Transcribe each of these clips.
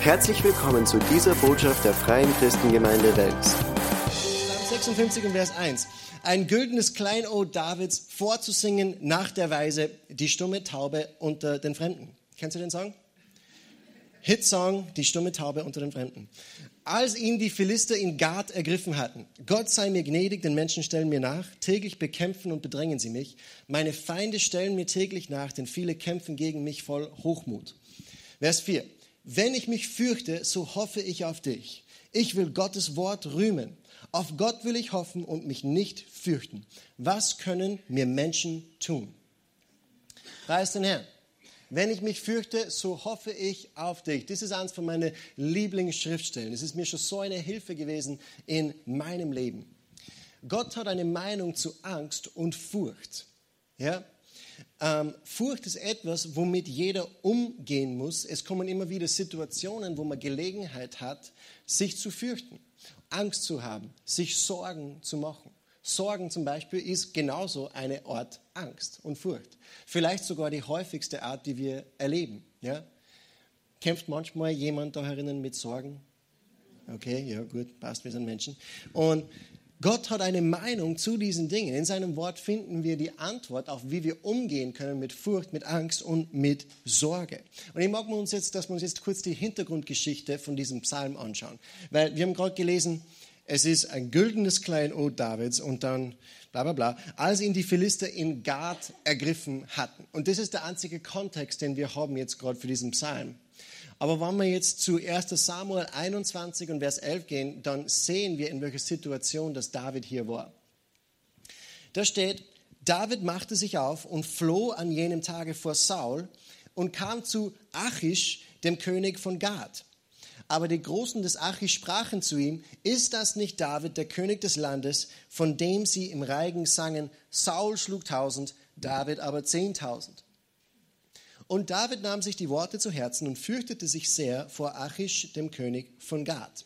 Herzlich willkommen zu dieser Botschaft der Freien Christengemeinde Wels. Psalm 56 und Vers 1. Ein güldenes Kleinod Davids vorzusingen nach der Weise Die stumme Taube unter den Fremden. Kennst du den Song? Hitsong, Die stumme Taube unter den Fremden. Als ihn die Philister in Gad ergriffen hatten, Gott sei mir gnädig, den Menschen stellen mir nach, täglich bekämpfen und bedrängen sie mich. Meine Feinde stellen mir täglich nach, denn viele kämpfen gegen mich voll Hochmut. Vers 4. Wenn ich mich fürchte, so hoffe ich auf dich. Ich will Gottes Wort rühmen. Auf Gott will ich hoffen und mich nicht fürchten. Was können mir Menschen tun? Preis den Herrn. Wenn ich mich fürchte, so hoffe ich auf dich. Das ist eines von meinen Lieblingsschriftstellen. Es ist mir schon so eine Hilfe gewesen in meinem Leben. Gott hat eine Meinung zu Angst und Furcht. Ja? Ähm, Furcht ist etwas, womit jeder umgehen muss. Es kommen immer wieder Situationen, wo man Gelegenheit hat, sich zu fürchten, Angst zu haben, sich Sorgen zu machen. Sorgen zum Beispiel ist genauso eine Art Angst und Furcht. Vielleicht sogar die häufigste Art, die wir erleben. Ja? Kämpft manchmal jemand da herinnen mit Sorgen? Okay, ja gut, passt, wir sind Menschen. Und Gott hat eine Meinung zu diesen Dingen. In seinem Wort finden wir die Antwort auf, wie wir umgehen können mit Furcht, mit Angst und mit Sorge. Und ich mag uns jetzt, dass wir uns jetzt kurz die Hintergrundgeschichte von diesem Psalm anschauen. Weil wir haben gerade gelesen, es ist ein güldenes Kleinod Davids und dann bla bla bla, als ihn die Philister in Gad ergriffen hatten. Und das ist der einzige Kontext, den wir haben jetzt gerade für diesen Psalm. Aber wenn wir jetzt zu 1 Samuel 21 und Vers 11 gehen, dann sehen wir, in welcher Situation das David hier war. Da steht, David machte sich auf und floh an jenem Tage vor Saul und kam zu Achish, dem König von Gad. Aber die Großen des Achis sprachen zu ihm, ist das nicht David, der König des Landes, von dem sie im Reigen sangen, Saul schlug tausend, David aber zehntausend? Und David nahm sich die Worte zu Herzen und fürchtete sich sehr vor Achish, dem König von Gad.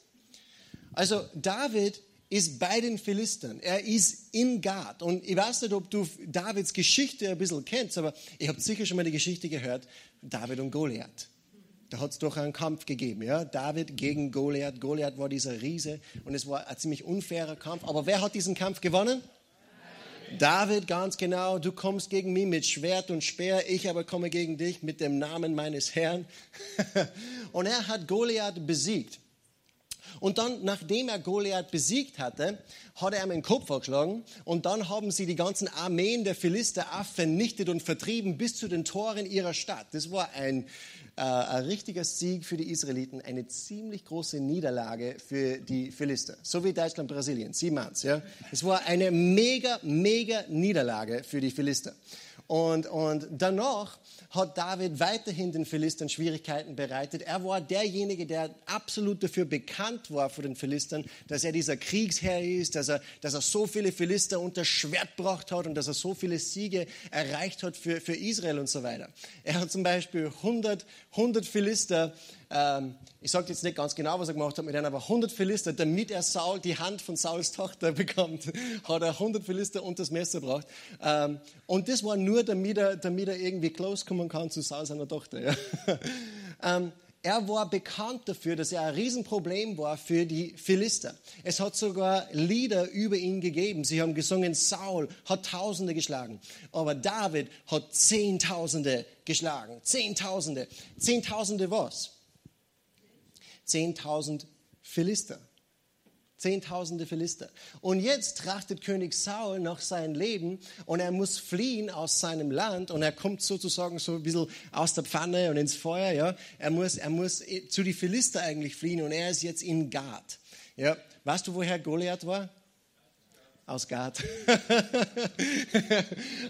Also David ist bei den Philistern. Er ist in Gad. Und ich weiß nicht, ob du Davids Geschichte ein bisschen kennst, aber ich habe sicher schon mal die Geschichte gehört, David und Goliath da hat es doch einen Kampf gegeben. Ja? David gegen Goliath. Goliath war dieser Riese und es war ein ziemlich unfairer Kampf. Aber wer hat diesen Kampf gewonnen? David, ganz genau, du kommst gegen mich mit Schwert und Speer, ich aber komme gegen dich mit dem Namen meines Herrn. und er hat Goliath besiegt. Und dann, nachdem er Goliath besiegt hatte, hat er ihm den Kopf geschlagen und dann haben sie die ganzen Armeen der Philister vernichtet und vertrieben bis zu den Toren ihrer Stadt. Das war ein äh, ein richtiger Sieg für die Israeliten, eine ziemlich große Niederlage für die Philister. So wie Deutschland, Brasilien, 7-1. Ja? Es war eine mega, mega Niederlage für die Philister. Und, und danach hat David weiterhin den Philistern Schwierigkeiten bereitet. Er war derjenige, der absolut dafür bekannt war vor den Philistern, dass er dieser Kriegsherr ist, dass er, dass er so viele Philister unter Schwert gebracht hat und dass er so viele Siege erreicht hat für, für Israel und so weiter. Er hat zum Beispiel 100, 100 Philister ähm, ich sage jetzt nicht ganz genau, was er gemacht hat mit aber 100 Philister, damit er Saul die Hand von Sauls Tochter bekommt, hat er 100 Philister unter das Messer gebracht. Ähm, und das war nur, damit er, damit er irgendwie close kommen kann zu Saul seiner Tochter. Ja. ähm, er war bekannt dafür, dass er ein Riesenproblem war für die Philister. Es hat sogar Lieder über ihn gegeben. Sie haben gesungen, Saul hat Tausende geschlagen, aber David hat Zehntausende geschlagen. Zehntausende. Zehntausende was? 10.000 Philister. Zehntausende Philister. Und jetzt trachtet König Saul nach seinem Leben und er muss fliehen aus seinem Land und er kommt sozusagen so ein bisschen aus der Pfanne und ins Feuer. Ja? Er, muss, er muss zu den Philister eigentlich fliehen und er ist jetzt in Gad. Ja? Weißt du, woher Goliath war? Aus Gad.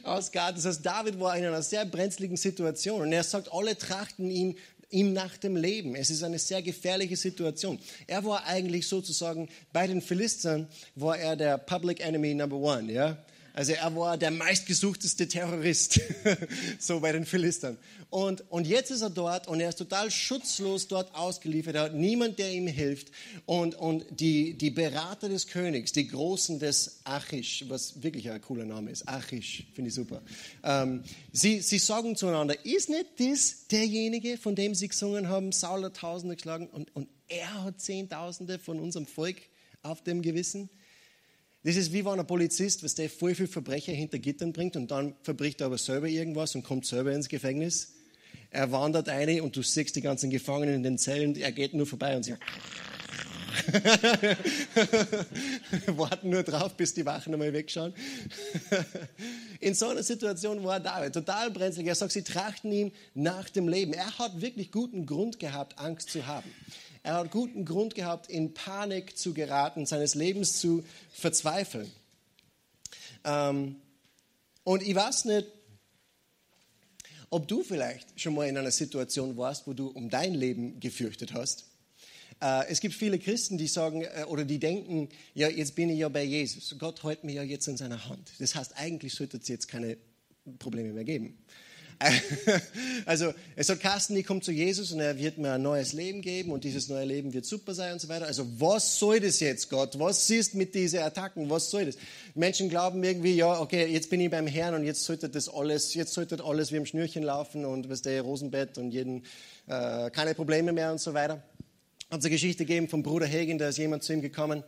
Aus Gad. Das heißt, David war in einer sehr brenzligen Situation und er sagt, alle trachten ihn ihm nach dem Leben. Es ist eine sehr gefährliche Situation. Er war eigentlich sozusagen bei den Philistern war er der Public Enemy Number One, ja. Also er war der meistgesuchteste Terrorist, so bei den Philistern. Und, und jetzt ist er dort und er ist total schutzlos dort ausgeliefert. Er hat niemand, der ihm hilft. Und, und die, die Berater des Königs, die Großen des Achish, was wirklich ein cooler Name ist, Achish, finde ich super. Ähm, sie, sie sagen zueinander, ist nicht das derjenige, von dem sie gesungen haben, Saul hat Tausende geschlagen und, und er hat Zehntausende von unserem Volk auf dem Gewissen? Das ist wie wenn ein Polizist, was der voll viel Verbrecher hinter Gittern bringt und dann verbricht er aber selber irgendwas und kommt selber ins Gefängnis. Er wandert ein und du siehst die ganzen Gefangenen in den Zellen, er geht nur vorbei und sie warten nur drauf, bis die Wachen einmal wegschauen. in so einer Situation war David total brenzlig. Er sagt, sie trachten ihm nach dem Leben. Er hat wirklich guten Grund gehabt, Angst zu haben. Er hat guten Grund gehabt, in Panik zu geraten, seines Lebens zu verzweifeln. Ähm, und ich weiß nicht, ob du vielleicht schon mal in einer Situation warst, wo du um dein Leben gefürchtet hast. Äh, es gibt viele Christen, die sagen äh, oder die denken, ja, jetzt bin ich ja bei Jesus. Gott hält mich ja jetzt in seiner Hand. Das heißt, eigentlich sollte es jetzt keine Probleme mehr geben. Also es hat Carsten, ich komme zu Jesus und er wird mir ein neues Leben geben und dieses neue Leben wird super sein und so weiter. Also was soll das jetzt, Gott? Was siehst mit diesen Attacken? Was soll das? Menschen glauben irgendwie, ja, okay, jetzt bin ich beim Herrn und jetzt sollte das alles, jetzt sollte alles wie im Schnürchen laufen und was der Rosenbett und jeden äh, keine Probleme mehr und so weiter. Hat es eine Geschichte gegeben vom Bruder Hagen, da ist jemand zu ihm gekommen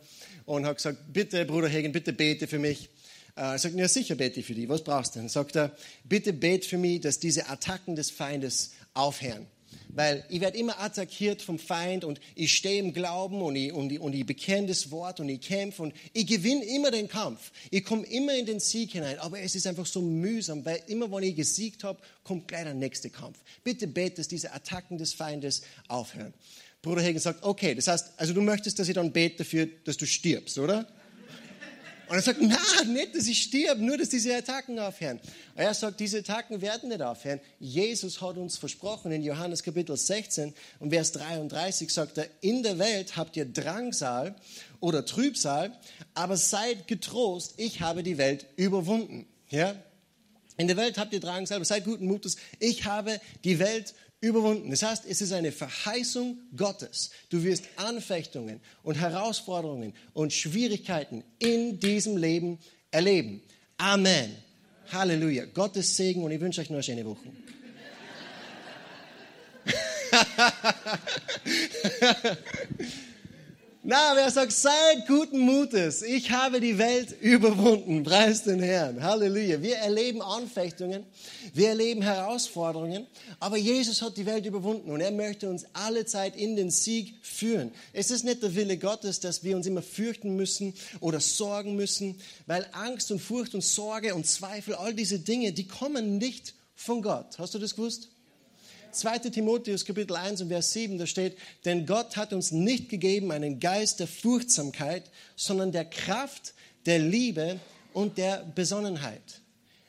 und hat gesagt, bitte Bruder Hagen, bitte bete für mich. Er sagt, ja sicher bete ich für dich, was brauchst du denn? Sagt er, bitte bete für mich, dass diese Attacken des Feindes aufhören. Weil ich werde immer attackiert vom Feind und ich stehe im Glauben und ich, und, ich, und ich bekenne das Wort und ich kämpfe und ich gewinne immer den Kampf. Ich komme immer in den Sieg hinein, aber es ist einfach so mühsam, weil immer wenn ich gesiegt habe, kommt gleich der nächste Kampf. Bitte bete, dass diese Attacken des Feindes aufhören. Bruder Hagen sagt, okay, das heißt, also du möchtest, dass ich dann bete dafür, dass du stirbst, oder? Und er sagt, na, nicht, dass ich stirb, nur, dass diese Attacken aufhören. Und er sagt, diese Attacken werden nicht aufhören. Jesus hat uns versprochen in Johannes Kapitel 16 und Vers 33 sagt er, in der Welt habt ihr Drangsal oder Trübsal, aber seid getrost, ich habe die Welt überwunden. Ja? In der Welt habt ihr Drangsal, aber seid guten Mutes, ich habe die Welt überwunden. Das heißt, es ist eine Verheißung Gottes. Du wirst Anfechtungen und Herausforderungen und Schwierigkeiten in diesem Leben erleben. Amen. Halleluja. Gottes Segen und ich wünsche euch noch eine schöne Woche. Na, wer sagt, seid guten Mutes. Ich habe die Welt überwunden. Preis den Herrn. Halleluja. Wir erleben Anfechtungen. Wir erleben Herausforderungen. Aber Jesus hat die Welt überwunden und er möchte uns alle Zeit in den Sieg führen. Es ist nicht der Wille Gottes, dass wir uns immer fürchten müssen oder sorgen müssen, weil Angst und Furcht und Sorge und Zweifel, all diese Dinge, die kommen nicht von Gott. Hast du das gewusst? 2. Timotheus Kapitel 1 und Vers 7, da steht, denn Gott hat uns nicht gegeben einen Geist der Furchtsamkeit, sondern der Kraft, der Liebe und der Besonnenheit.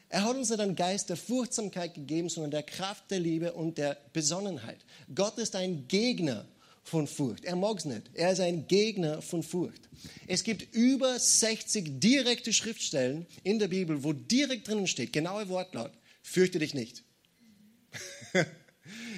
Er hat uns nicht einen Geist der Furchtsamkeit gegeben, sondern der Kraft, der Liebe und der Besonnenheit. Gott ist ein Gegner von Furcht. Er mag es nicht. Er ist ein Gegner von Furcht. Es gibt über 60 direkte Schriftstellen in der Bibel, wo direkt drinnen steht, genaue Wortlaut, fürchte dich nicht.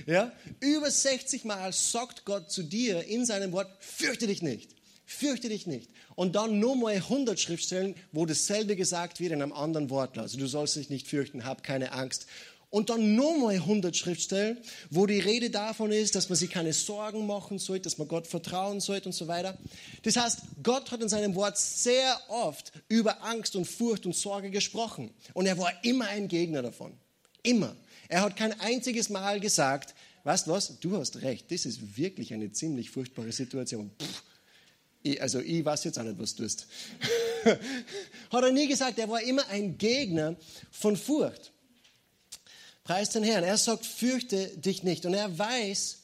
Ja? Über 60 Mal sagt Gott zu dir in seinem Wort, fürchte dich nicht. Fürchte dich nicht. Und dann nochmal 100 Schriftstellen, wo dasselbe gesagt wird in einem anderen Wort. Also du sollst dich nicht fürchten, hab keine Angst. Und dann nochmal 100 Schriftstellen, wo die Rede davon ist, dass man sich keine Sorgen machen sollte, dass man Gott vertrauen sollte und so weiter. Das heißt, Gott hat in seinem Wort sehr oft über Angst und Furcht und Sorge gesprochen. Und er war immer ein Gegner davon. Immer. Er hat kein einziges Mal gesagt, weißt was, du hast recht, das ist wirklich eine ziemlich furchtbare Situation. Pff, ich, also ich weiß jetzt auch nicht, was du tust. hat er nie gesagt, er war immer ein Gegner von Furcht. Preis den Herrn. Er sagt, fürchte dich nicht. Und er weiß,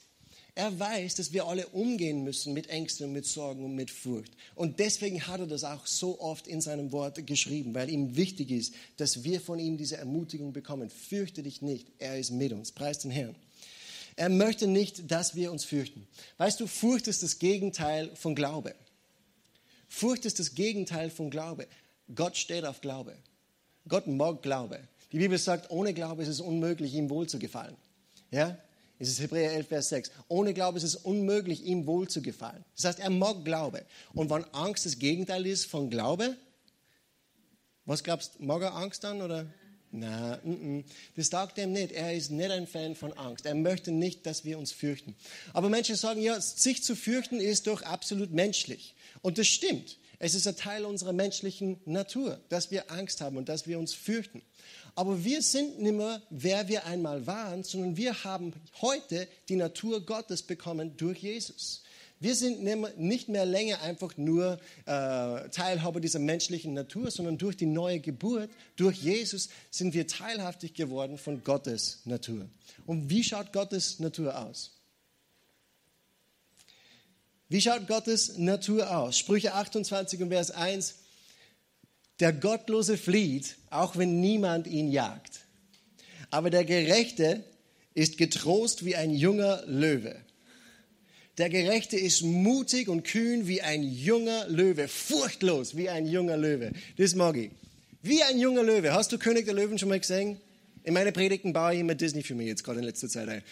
er weiß, dass wir alle umgehen müssen mit Ängsten, mit Sorgen und mit Furcht. Und deswegen hat er das auch so oft in seinem Wort geschrieben, weil ihm wichtig ist, dass wir von ihm diese Ermutigung bekommen. Fürchte dich nicht, er ist mit uns. Preis den Herrn. Er möchte nicht, dass wir uns fürchten. Weißt du, Furcht ist das Gegenteil von Glaube. Furcht ist das Gegenteil von Glaube. Gott steht auf Glaube. Gott mag Glaube. Die Bibel sagt, ohne Glaube ist es unmöglich, ihm wohl zu gefallen. Ja? Es ist Hebräer 11, Vers 6. Ohne Glaube ist es unmöglich, ihm wohl zu gefallen. Das heißt, er mag Glaube. Und wenn Angst das Gegenteil ist von Glaube, was glaubst du, mag er Angst dann oder? Na, n -n. das sagt ihm nicht. Er ist nicht ein Fan von Angst. Er möchte nicht, dass wir uns fürchten. Aber Menschen sagen, ja, sich zu fürchten ist doch absolut menschlich. Und das stimmt. Es ist ein Teil unserer menschlichen Natur, dass wir Angst haben und dass wir uns fürchten. Aber wir sind nicht mehr, wer wir einmal waren, sondern wir haben heute die Natur Gottes bekommen durch Jesus. Wir sind nicht mehr länger einfach nur äh, Teilhaber dieser menschlichen Natur, sondern durch die neue Geburt, durch Jesus, sind wir teilhaftig geworden von Gottes Natur. Und wie schaut Gottes Natur aus? Wie schaut Gottes Natur aus? Sprüche 28 und Vers 1. Der Gottlose flieht, auch wenn niemand ihn jagt. Aber der Gerechte ist getrost wie ein junger Löwe. Der Gerechte ist mutig und kühn wie ein junger Löwe, furchtlos wie ein junger Löwe. Das mag ich. Wie ein junger Löwe. Hast du König der Löwen schon mal gesehen? In meine Predigten baue ich immer Disney für mich jetzt gerade in letzter Zeit ein.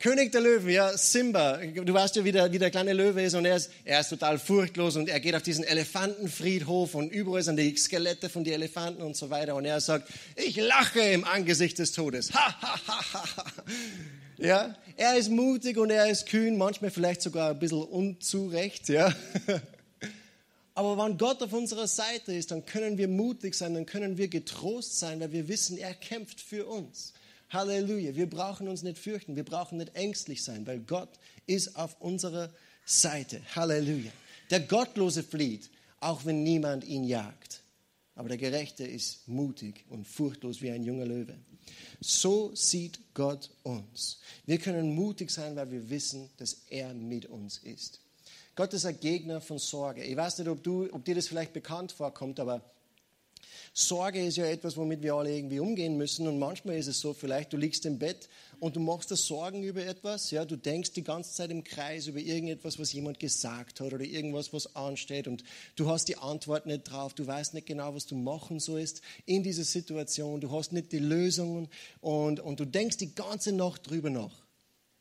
König der Löwen, ja, Simba. Du weißt ja, wie der, wie der kleine Löwe ist und er ist, er ist total furchtlos und er geht auf diesen Elefantenfriedhof und überall sind die Skelette von den Elefanten und so weiter und er sagt, ich lache im Angesicht des Todes. Ha, ha, ha, ha. Ja, er ist mutig und er ist kühn, manchmal vielleicht sogar ein bisschen unzurecht, ja. Aber wenn Gott auf unserer Seite ist, dann können wir mutig sein, dann können wir getrost sein, weil wir wissen, er kämpft für uns. Halleluja. Wir brauchen uns nicht fürchten, wir brauchen nicht ängstlich sein, weil Gott ist auf unserer Seite. Halleluja. Der Gottlose flieht, auch wenn niemand ihn jagt. Aber der Gerechte ist mutig und furchtlos wie ein junger Löwe. So sieht Gott uns. Wir können mutig sein, weil wir wissen, dass er mit uns ist. Gott ist ein Gegner von Sorge. Ich weiß nicht, ob, du, ob dir das vielleicht bekannt vorkommt, aber Sorge ist ja etwas, womit wir alle irgendwie umgehen müssen. Und manchmal ist es so, vielleicht du liegst im Bett und du machst dir Sorgen über etwas. Ja, du denkst die ganze Zeit im Kreis über irgendetwas, was jemand gesagt hat oder irgendwas, was ansteht. Und du hast die Antwort nicht drauf. Du weißt nicht genau, was du machen sollst in dieser Situation. Du hast nicht die Lösungen und, und du denkst die ganze Nacht drüber nach.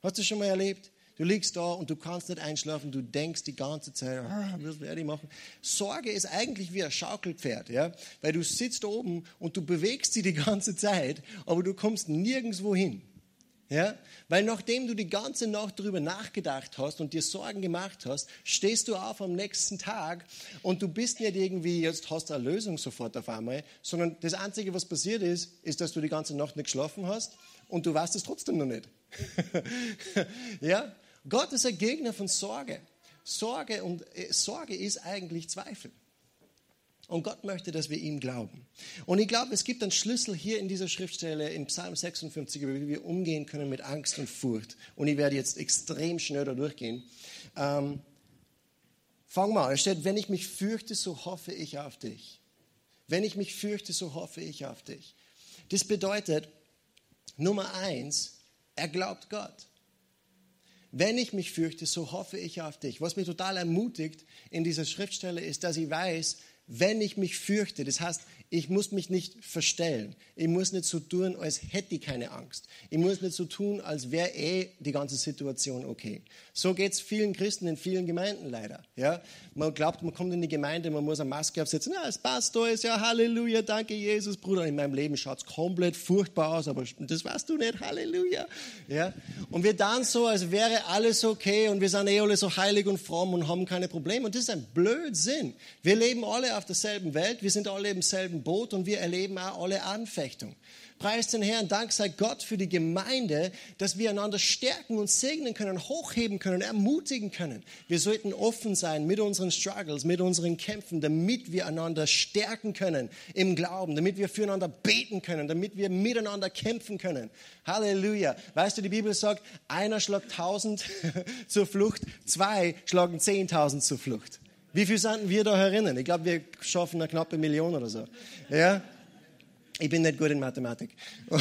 Hast du das schon mal erlebt? Du liegst da und du kannst nicht einschlafen, du denkst die ganze Zeit, ah, was werde ich machen? Sorge ist eigentlich wie ein Schaukelpferd, ja? weil du sitzt oben und du bewegst sie die ganze Zeit, aber du kommst nirgendwo hin. Ja? Weil nachdem du die ganze Nacht darüber nachgedacht hast und dir Sorgen gemacht hast, stehst du auf am nächsten Tag und du bist nicht irgendwie, jetzt hast du eine Lösung sofort auf einmal, sondern das Einzige, was passiert ist, ist, dass du die ganze Nacht nicht geschlafen hast und du weißt es trotzdem noch nicht. ja? Gott ist ein Gegner von Sorge. Sorge und äh, Sorge ist eigentlich Zweifel. Und Gott möchte, dass wir ihm glauben. Und ich glaube, es gibt einen Schlüssel hier in dieser Schriftstelle in Psalm 56, wie wir umgehen können mit Angst und Furcht. Und ich werde jetzt extrem schnell da durchgehen. Ähm, fang mal, es steht, wenn ich mich fürchte, so hoffe ich auf dich. Wenn ich mich fürchte, so hoffe ich auf dich. Das bedeutet, Nummer eins, er glaubt Gott. Wenn ich mich fürchte, so hoffe ich auf dich. Was mich total ermutigt in dieser Schriftstelle ist, dass ich weiß, wenn ich mich fürchte, das heißt, ich muss mich nicht verstellen. Ich muss nicht so tun, als hätte ich keine Angst. Ich muss nicht so tun, als wäre eh die ganze Situation okay. So geht es vielen Christen in vielen Gemeinden leider. Ja? Man glaubt, man kommt in die Gemeinde, man muss eine Maske aufsetzen. Ja, es passt ist ja Halleluja, danke Jesus, Bruder. In meinem Leben schaut es komplett furchtbar aus, aber das weißt du nicht, Halleluja. Ja? Und wir dann so, als wäre alles okay und wir sind eh alle so heilig und fromm und haben keine Probleme. Und das ist ein Blödsinn. Wir leben alle auf derselben Welt, wir sind alle im selben selben Boot und wir erleben auch alle Anfechtung. Preis den Herrn, Dank sei Gott für die Gemeinde, dass wir einander stärken und segnen können, hochheben können, ermutigen können. Wir sollten offen sein mit unseren Struggles, mit unseren Kämpfen, damit wir einander stärken können im Glauben, damit wir füreinander beten können, damit wir miteinander kämpfen können. Halleluja. Weißt du, die Bibel sagt, einer schlagt tausend zur Flucht, zwei schlagen zehntausend zur Flucht. Wie viel sind wir da herinnen? Ich glaube, wir schaffen eine knappe Million oder so. Ja? Ich bin nicht gut in Mathematik.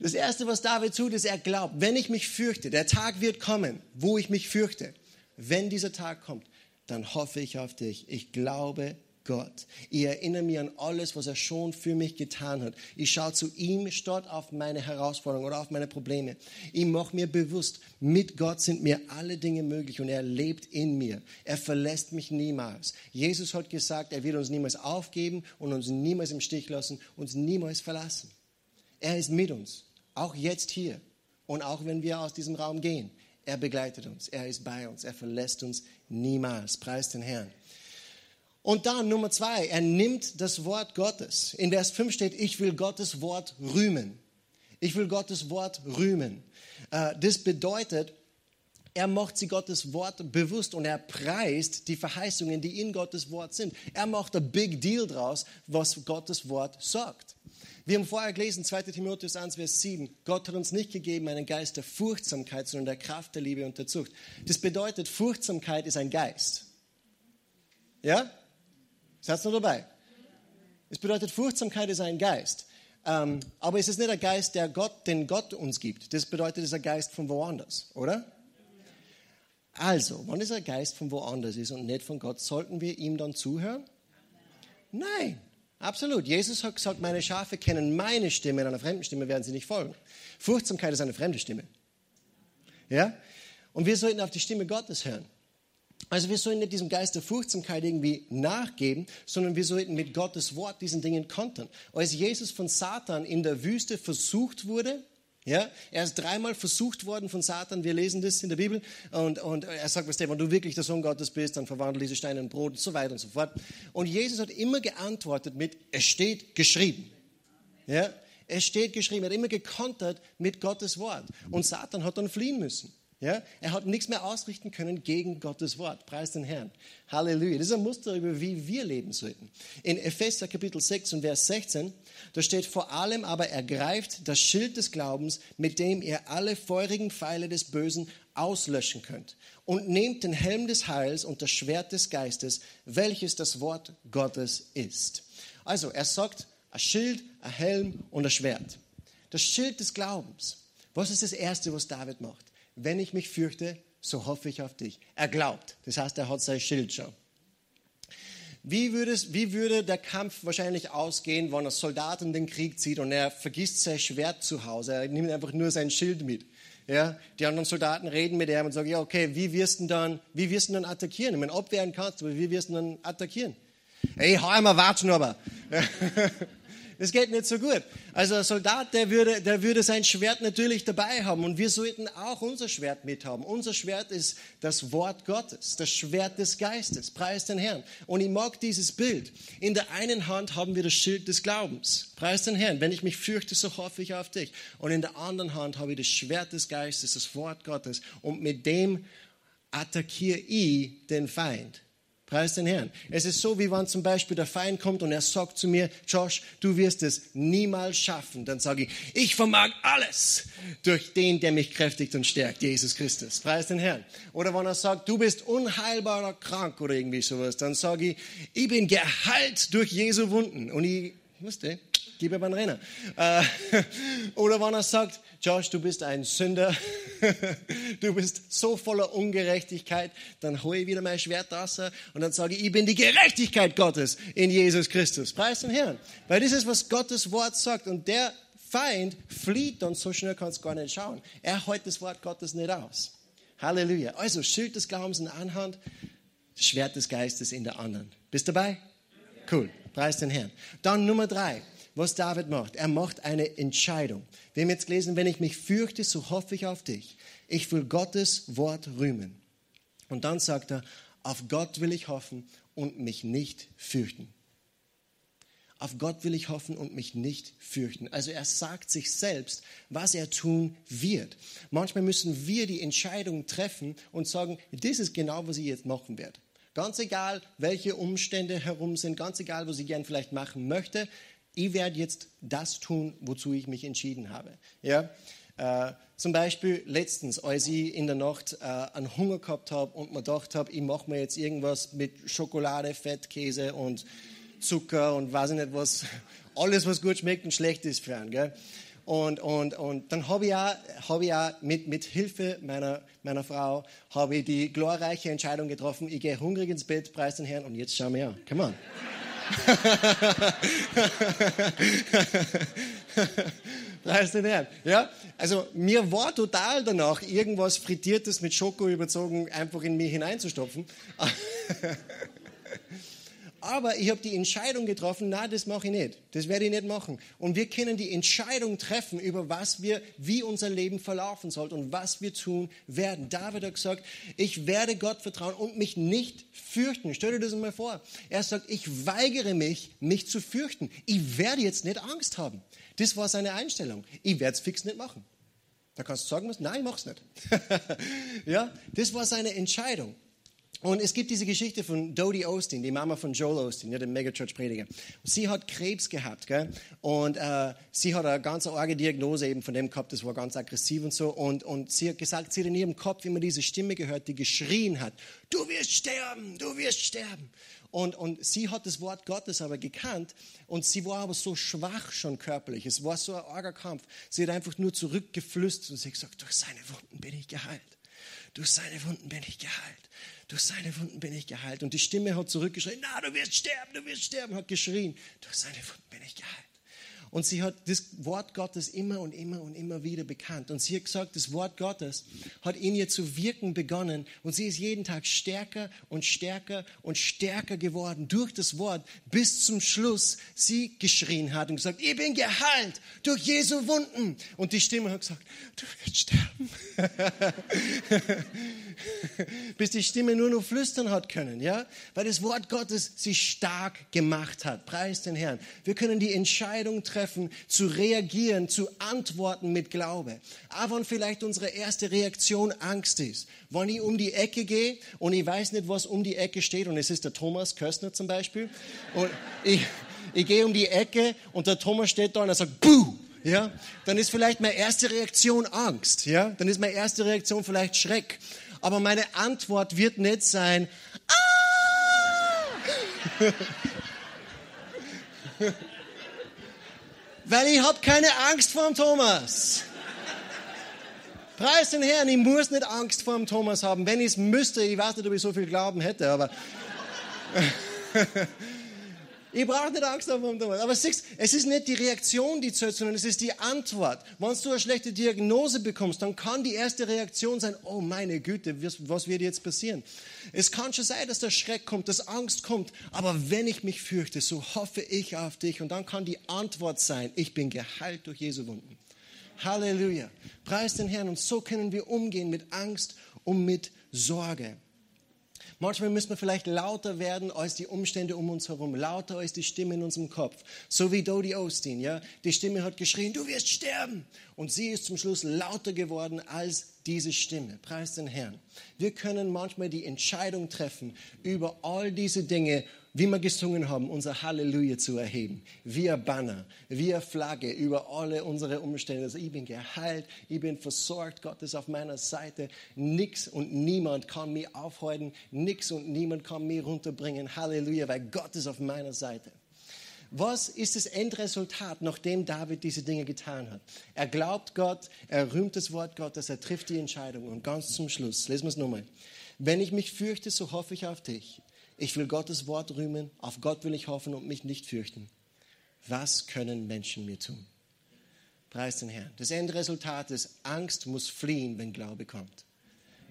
Das Erste, was David tut, ist, er glaubt, wenn ich mich fürchte, der Tag wird kommen, wo ich mich fürchte. Wenn dieser Tag kommt, dann hoffe ich auf dich. Ich glaube Gott. Ich erinnere mich an alles, was er schon für mich getan hat. Ich schaue zu ihm statt auf meine Herausforderungen oder auf meine Probleme. Ich mache mir bewusst, mit Gott sind mir alle Dinge möglich und er lebt in mir. Er verlässt mich niemals. Jesus hat gesagt, er wird uns niemals aufgeben und uns niemals im Stich lassen, uns niemals verlassen. Er ist mit uns, auch jetzt hier und auch wenn wir aus diesem Raum gehen. Er begleitet uns, er ist bei uns, er verlässt uns niemals. Preis den Herrn. Und dann Nummer zwei, er nimmt das Wort Gottes. In Vers 5 steht, ich will Gottes Wort rühmen. Ich will Gottes Wort rühmen. Äh, das bedeutet, er macht sie Gottes Wort bewusst und er preist die Verheißungen, die in Gottes Wort sind. Er macht ein Big Deal draus, was Gottes Wort sagt. Wir haben vorher gelesen, 2 Timotheus 1, Vers 7, Gott hat uns nicht gegeben einen Geist der Furchtsamkeit, sondern der Kraft, der Liebe und der Zucht. Das bedeutet, Furchtsamkeit ist ein Geist. Ja? Seid ihr dabei? Es bedeutet, Furchtsamkeit ist ein Geist. Ähm, aber es ist nicht der Geist, der Gott, den Gott uns gibt. Das bedeutet, es ist ein Geist von woanders, oder? Also, wenn es ein Geist von woanders ist und nicht von Gott, sollten wir ihm dann zuhören? Nein, absolut. Jesus hat gesagt, meine Schafe kennen meine Stimme, in einer fremden Stimme werden sie nicht folgen. Furchtsamkeit ist eine fremde Stimme. Ja? Und wir sollten auf die Stimme Gottes hören. Also wir sollen nicht diesem Geist der Furchtsamkeit irgendwie nachgeben, sondern wir sollten mit Gottes Wort diesen Dingen kontern. Als Jesus von Satan in der Wüste versucht wurde, ja, er ist dreimal versucht worden von Satan, wir lesen das in der Bibel, und, und er sagt, was wenn du wirklich der Sohn Gottes bist, dann verwandle diese Steine in Brot und so weiter und so fort. Und Jesus hat immer geantwortet mit, es steht geschrieben. Ja, es steht geschrieben, er hat immer gekontert mit Gottes Wort. Und Satan hat dann fliehen müssen. Ja? Er hat nichts mehr ausrichten können gegen Gottes Wort. Preis den Herrn. Halleluja. Das ist ein Muster über wie wir leben sollten. In Epheser Kapitel 6 und Vers 16, da steht vor allem aber ergreift das Schild des Glaubens, mit dem ihr alle feurigen Pfeile des Bösen auslöschen könnt. Und nehmt den Helm des Heils und das Schwert des Geistes, welches das Wort Gottes ist. Also, er sagt, ein Schild, ein Helm und ein Schwert. Das Schild des Glaubens. Was ist das Erste, was David macht? Wenn ich mich fürchte, so hoffe ich auf dich. Er glaubt. Das heißt, er hat sein Schild schon. Wie würde, es, wie würde der Kampf wahrscheinlich ausgehen, wenn ein Soldat in den Krieg zieht und er vergisst sein Schwert zu Hause? Er nimmt einfach nur sein Schild mit. Ja, die anderen Soldaten reden mit ihm und sagen, ja, okay, wie wirst du dann, wie wirst du dann attackieren? Ich meine, abwehren kannst, aber wie wirst du dann attackieren? Ey, hau einmal Watschen aber. Das geht nicht so gut. Also ein Soldat, der würde, der würde sein Schwert natürlich dabei haben und wir sollten auch unser Schwert mithaben. Unser Schwert ist das Wort Gottes, das Schwert des Geistes. Preis den Herrn. Und ich mag dieses Bild. In der einen Hand haben wir das Schild des Glaubens. Preis den Herrn. Wenn ich mich fürchte, so hoffe ich auf dich. Und in der anderen Hand habe ich das Schwert des Geistes, das Wort Gottes. Und mit dem attackiere ich den Feind. Preis den Herrn. Es ist so, wie wenn zum Beispiel der Feind kommt und er sagt zu mir, Josh, du wirst es niemals schaffen. Dann sage ich, ich vermag alles durch den, der mich kräftigt und stärkt, Jesus Christus. Preis den Herrn. Oder wenn er sagt, du bist unheilbarer krank oder irgendwie sowas, dann sage ich, ich bin geheilt durch Jesu Wunden. Und ich, wusste, gib ihm einen Renner. Äh, oder wenn er sagt, Josh, du bist ein Sünder, du bist so voller Ungerechtigkeit, dann hole ich wieder mein Schwert raus und dann sage ich, ich bin die Gerechtigkeit Gottes in Jesus Christus. Preis den Herrn. Weil das ist, was Gottes Wort sagt und der Feind flieht dann, so schnell kannst du gar nicht schauen. Er hält das Wort Gottes nicht aus. Halleluja. Also Schild des Glaubens in der einen Hand, Schwert des Geistes in der anderen. Bist du dabei? Cool. Preis den Herrn. Dann Nummer drei was David macht. Er macht eine Entscheidung. Wir haben jetzt gelesen, wenn ich mich fürchte, so hoffe ich auf dich. Ich will Gottes Wort rühmen. Und dann sagt er, auf Gott will ich hoffen und mich nicht fürchten. Auf Gott will ich hoffen und mich nicht fürchten. Also er sagt sich selbst, was er tun wird. Manchmal müssen wir die Entscheidung treffen und sagen, das ist genau, was ich jetzt machen werde. Ganz egal, welche Umstände herum sind, ganz egal, was ich gern vielleicht machen möchte, ich werde jetzt das tun, wozu ich mich entschieden habe. Ja? Äh, zum Beispiel letztens, als ich in der Nacht äh, einen Hunger gehabt habe und mir gedacht habe, ich mache mir jetzt irgendwas mit Schokolade, Fett, Käse und Zucker und weiß ich nicht was, alles was gut schmeckt und schlecht ist für einen. Gell? Und, und, und dann habe ich auch, hab ich auch mit, mit Hilfe meiner, meiner Frau habe ich die glorreiche Entscheidung getroffen, ich gehe hungrig ins Bett, preis den Herrn und jetzt schau mir an. Come on. Preis den Herrn. Ja? Also mir war total danach, irgendwas Frittiertes mit Schoko überzogen einfach in mich hineinzustopfen. Aber ich habe die Entscheidung getroffen, na, das mache ich nicht. Das werde ich nicht machen. Und wir können die Entscheidung treffen, über was wir, wie unser Leben verlaufen soll und was wir tun werden. David hat gesagt, ich werde Gott vertrauen und mich nicht fürchten. Stell dir das mal vor. Er sagt, ich weigere mich, mich zu fürchten. Ich werde jetzt nicht Angst haben. Das war seine Einstellung. Ich werde es fix nicht machen. Da kannst du sagen, nein, ich mach's nicht. ja, das war seine Entscheidung. Und es gibt diese Geschichte von Dodie Osteen, die Mama von Joel Osteen, ja, dem Megachurch-Prediger. Sie hat Krebs gehabt, gell? und äh, sie hat eine ganz arge Diagnose eben von dem gehabt, das war ganz aggressiv und so. Und, und sie hat gesagt, sie hat in ihrem Kopf immer diese Stimme gehört, die geschrien hat, du wirst sterben, du wirst sterben. Und, und sie hat das Wort Gottes aber gekannt und sie war aber so schwach schon körperlich. Es war so ein arger Kampf. Sie hat einfach nur zurückgeflüstert und sie hat gesagt, durch seine Wunden bin ich geheilt. Durch seine Wunden bin ich geheilt durch seine Wunden bin ich geheilt. Und die Stimme hat zurückgeschrien, na, du wirst sterben, du wirst sterben, hat geschrien, durch seine Wunden bin ich geheilt. Und sie hat das Wort Gottes immer und immer und immer wieder bekannt. Und sie hat gesagt, das Wort Gottes hat in ihr zu wirken begonnen. Und sie ist jeden Tag stärker und stärker und stärker geworden durch das Wort, bis zum Schluss sie geschrien hat und gesagt, ich bin geheilt durch Jesu Wunden. Und die Stimme hat gesagt, du wirst sterben. bis die Stimme nur noch flüstern hat können, ja? Weil das Wort Gottes sie stark gemacht hat. Preis den Herrn. Wir können die Entscheidung treffen, treffen, zu reagieren, zu antworten mit Glaube. Aber wenn vielleicht unsere erste Reaktion Angst ist, wenn ich um die Ecke gehe und ich weiß nicht, was um die Ecke steht, und es ist der Thomas Köstner zum Beispiel, und ich, ich gehe um die Ecke und der Thomas steht da und er sagt, Buh! Ja, dann ist vielleicht meine erste Reaktion Angst, ja, dann ist meine erste Reaktion vielleicht Schreck. Aber meine Antwort wird nicht sein, ah! weil ich habe keine Angst vor dem Thomas. Preis den Herrn, ich muss nicht Angst vor dem Thomas haben. Wenn ich es müsste, ich weiß nicht, ob ich so viel Glauben hätte, aber Ich brauche nicht Angst haben vor Aber siehst, es ist nicht die Reaktion, die zählt, sondern es ist die Antwort. Wenn du eine schlechte Diagnose bekommst, dann kann die erste Reaktion sein, oh meine Güte, was wird jetzt passieren? Es kann schon sein, dass der Schreck kommt, dass Angst kommt, aber wenn ich mich fürchte, so hoffe ich auf dich. Und dann kann die Antwort sein, ich bin geheilt durch Jesu Wunden. Halleluja. Preis den Herrn. Und so können wir umgehen mit Angst und mit Sorge. Manchmal müssen wir vielleicht lauter werden als die Umstände um uns herum, lauter als die Stimme in unserem Kopf. So wie Dodie Osteen, ja. Die Stimme hat geschrien, du wirst sterben. Und sie ist zum Schluss lauter geworden als diese Stimme. Preis den Herrn. Wir können manchmal die Entscheidung treffen, über all diese Dinge wie wir gesungen haben, unser Halleluja zu erheben. Ein Banner, eine Flagge über alle unsere Umstände. Also ich bin geheilt, ich bin versorgt, Gott ist auf meiner Seite. Nix und niemand kann mich aufhalten, nix und niemand kann mich runterbringen. Halleluja, weil Gott ist auf meiner Seite. Was ist das Endresultat, nachdem David diese Dinge getan hat? Er glaubt Gott, er rühmt das Wort Gottes, er trifft die Entscheidung. Und ganz zum Schluss, lesen wir es nochmal. Wenn ich mich fürchte, so hoffe ich auf dich. Ich will Gottes Wort rühmen, auf Gott will ich hoffen und mich nicht fürchten. Was können Menschen mir tun? Preis den Herrn. Das Endresultat ist, Angst muss fliehen, wenn Glaube kommt.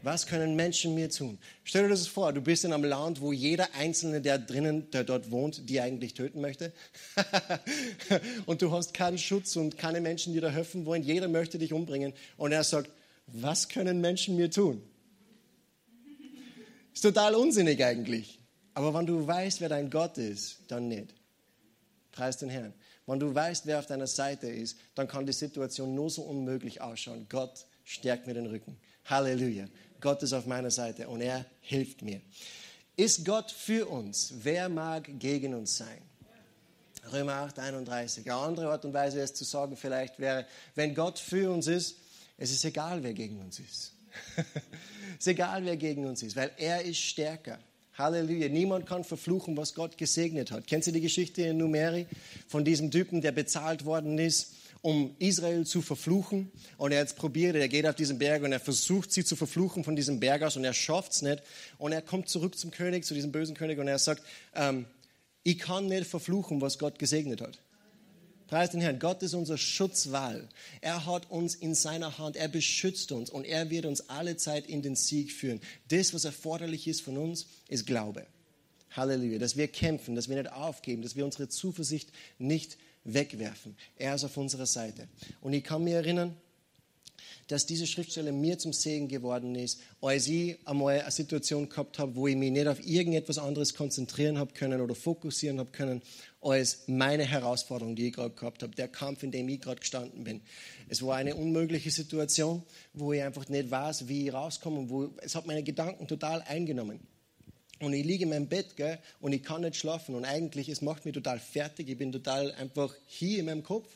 Was können Menschen mir tun? Stell dir das vor, du bist in einem Land, wo jeder Einzelne, der drinnen, der dort wohnt, die eigentlich töten möchte. und du hast keinen Schutz und keine Menschen, die da helfen wollen. Jeder möchte dich umbringen. Und er sagt, was können Menschen mir tun? Ist total unsinnig eigentlich. Aber wenn du weißt, wer dein Gott ist, dann nicht. Preis den Herrn. Wenn du weißt, wer auf deiner Seite ist, dann kann die Situation nur so unmöglich ausschauen. Gott stärkt mir den Rücken. Halleluja. Gott ist auf meiner Seite und er hilft mir. Ist Gott für uns? Wer mag gegen uns sein? Römer 8, 31. Eine andere Art und Weise, es zu sagen vielleicht wäre, wenn Gott für uns ist, es ist egal, wer gegen uns ist. es ist egal, wer gegen uns ist, weil er ist stärker. Halleluja. Niemand kann verfluchen, was Gott gesegnet hat. Kennst du die Geschichte in Numeri von diesem Typen, der bezahlt worden ist um Israel zu verfluchen. Und er hat es probiert, er geht auf diesen Berg und er versucht, sie zu verfluchen von diesem Berg aus und er schafft es nicht. Und er kommt zurück zum König, zu diesem bösen König und er sagt, ähm, ich kann nicht verfluchen, was Gott gesegnet hat. Preis den Herrn. Gott ist unser Schutzwall. Er hat uns in seiner Hand. Er beschützt uns und er wird uns alle Zeit in den Sieg führen. Das, was erforderlich ist von uns, ist Glaube. Halleluja. Dass wir kämpfen, dass wir nicht aufgeben, dass wir unsere Zuversicht nicht wegwerfen. Er ist auf unserer Seite. Und ich kann mich erinnern, dass diese Schriftstelle mir zum Segen geworden ist, als ich einmal eine Situation gehabt habe, wo ich mich nicht auf irgendetwas anderes konzentrieren habe können oder fokussieren habe können, als meine Herausforderung, die ich gerade gehabt habe, der Kampf, in dem ich gerade gestanden bin. Es war eine unmögliche Situation, wo ich einfach nicht weiß, wie ich rauskomme und wo, es hat meine Gedanken total eingenommen. Und ich liege in meinem Bett gell, und ich kann nicht schlafen. Und eigentlich, es macht mich total fertig. Ich bin total einfach hier in meinem Kopf.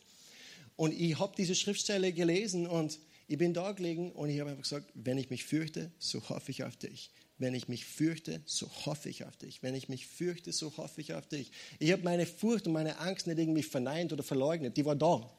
Und ich habe diese Schriftstelle gelesen und ich bin da gelegen und ich habe einfach gesagt, wenn ich mich fürchte, so hoffe ich auf dich. Wenn ich mich fürchte, so hoffe ich auf dich. Wenn ich mich fürchte, so hoffe ich auf dich. Ich habe meine Furcht und meine Angst nicht irgendwie verneint oder verleugnet. Die war da.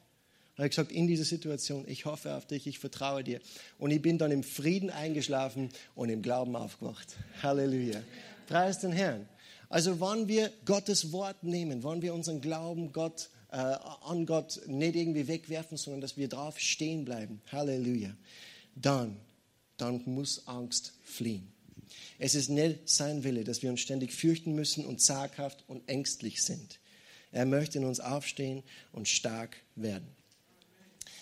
Ich habe gesagt, in dieser Situation, ich hoffe auf dich, ich vertraue dir. Und ich bin dann im Frieden eingeschlafen und im Glauben aufgewacht. Halleluja. Preis den Herrn. Also wann wir Gottes Wort nehmen, wann wir unseren Glauben Gott, äh, an Gott nicht irgendwie wegwerfen, sondern dass wir drauf stehen bleiben, Halleluja, dann, dann muss Angst fliehen. Es ist nicht sein Wille, dass wir uns ständig fürchten müssen und zaghaft und ängstlich sind. Er möchte in uns aufstehen und stark werden.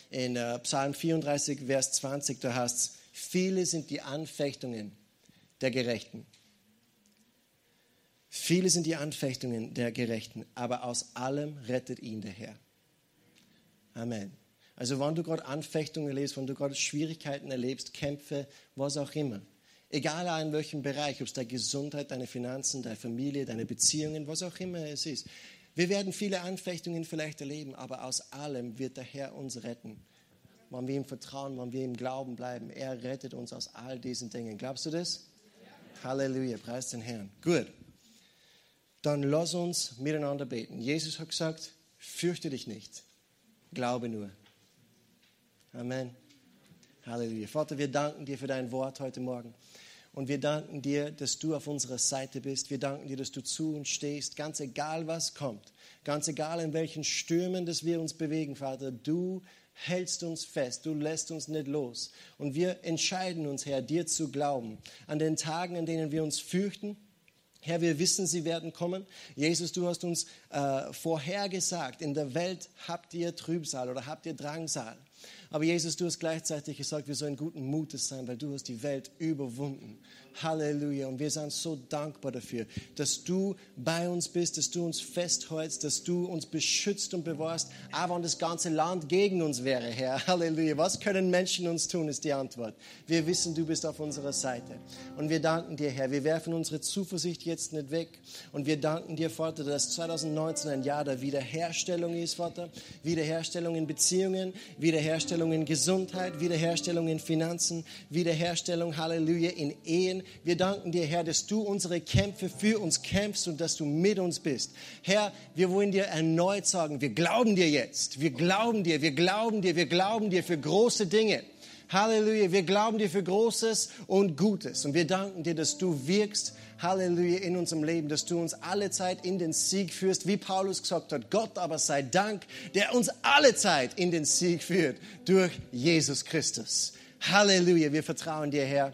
In äh, Psalm 34, Vers 20, da heißt es, viele sind die Anfechtungen der Gerechten Viele sind die Anfechtungen der Gerechten, aber aus allem rettet ihn der Herr. Amen. Also wenn du gerade Anfechtungen erlebst, wenn du gerade Schwierigkeiten erlebst, Kämpfe, was auch immer, egal in welchem Bereich, ob es deine Gesundheit, deine Finanzen, deine Familie, deine Beziehungen, was auch immer es ist. Wir werden viele Anfechtungen vielleicht erleben, aber aus allem wird der Herr uns retten. Wenn wir ihm vertrauen, wenn wir ihm glauben bleiben, er rettet uns aus all diesen Dingen. Glaubst du das? Ja. Halleluja, preis den Herrn. Gut dann lass uns miteinander beten. Jesus hat gesagt, fürchte dich nicht, glaube nur. Amen. Halleluja. Vater, wir danken dir für dein Wort heute Morgen. Und wir danken dir, dass du auf unserer Seite bist. Wir danken dir, dass du zu uns stehst, ganz egal was kommt. Ganz egal in welchen Stürmen, dass wir uns bewegen, Vater. Du hältst uns fest, du lässt uns nicht los. Und wir entscheiden uns, Herr, dir zu glauben. An den Tagen, an denen wir uns fürchten, Herr, wir wissen, sie werden kommen. Jesus, du hast uns äh, vorhergesagt, in der Welt habt ihr Trübsal oder habt ihr Drangsal. Aber Jesus, du hast gleichzeitig gesagt, wir sollen guten Mutes sein, weil du hast die Welt überwunden. Halleluja. Und wir sind so dankbar dafür, dass du bei uns bist, dass du uns festhältst, dass du uns beschützt und bewahrst, auch wenn das ganze Land gegen uns wäre, Herr. Halleluja. Was können Menschen uns tun, ist die Antwort. Wir wissen, du bist auf unserer Seite. Und wir danken dir, Herr. Wir werfen unsere Zuversicht jetzt nicht weg. Und wir danken dir, Vater, dass 2019 ein Jahr der Wiederherstellung ist, Vater. Wiederherstellung in Beziehungen, Wiederherstellung Wiederherstellung in Gesundheit, Wiederherstellung in Finanzen, Wiederherstellung, Halleluja, in Ehen. Wir danken dir, Herr, dass du unsere Kämpfe für uns kämpfst und dass du mit uns bist. Herr, wir wollen dir erneut sagen, wir glauben dir jetzt. Wir glauben dir, wir glauben dir, wir glauben dir für große Dinge. Halleluja, wir glauben dir für Großes und Gutes. Und wir danken dir, dass du wirkst Halleluja, in unserem Leben, dass du uns alle Zeit in den Sieg führst, wie Paulus gesagt hat. Gott aber sei Dank, der uns alle Zeit in den Sieg führt durch Jesus Christus. Halleluja, wir vertrauen dir, Herr,